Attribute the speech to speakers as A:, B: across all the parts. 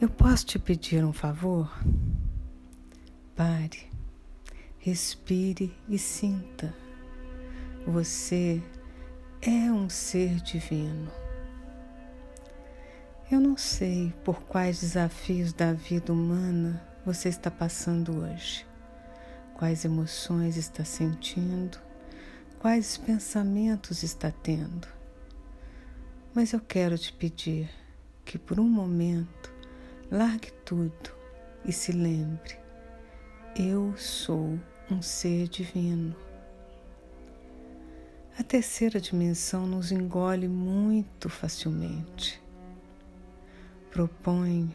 A: Eu posso te pedir um favor? Pare, respire e sinta. Você é um ser divino. Eu não sei por quais desafios da vida humana você está passando hoje, quais emoções está sentindo, quais pensamentos está tendo. Mas eu quero te pedir que por um momento Largue tudo e se lembre: eu sou um ser divino. A terceira dimensão nos engole muito facilmente. Proponho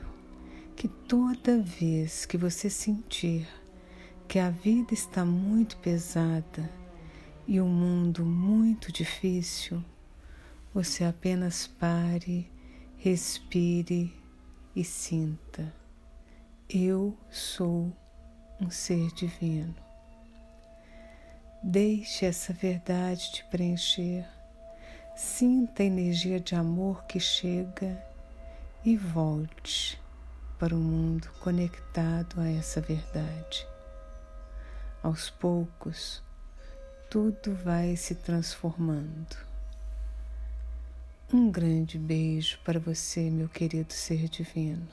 A: que toda vez que você sentir que a vida está muito pesada e o mundo muito difícil, você apenas pare, respire e sinta: eu sou um ser divino. Deixe essa verdade te preencher. Sinta a energia de amor que chega e volte para o mundo conectado a essa verdade. Aos poucos, tudo vai se transformando. Um grande beijo para você, meu querido ser divino.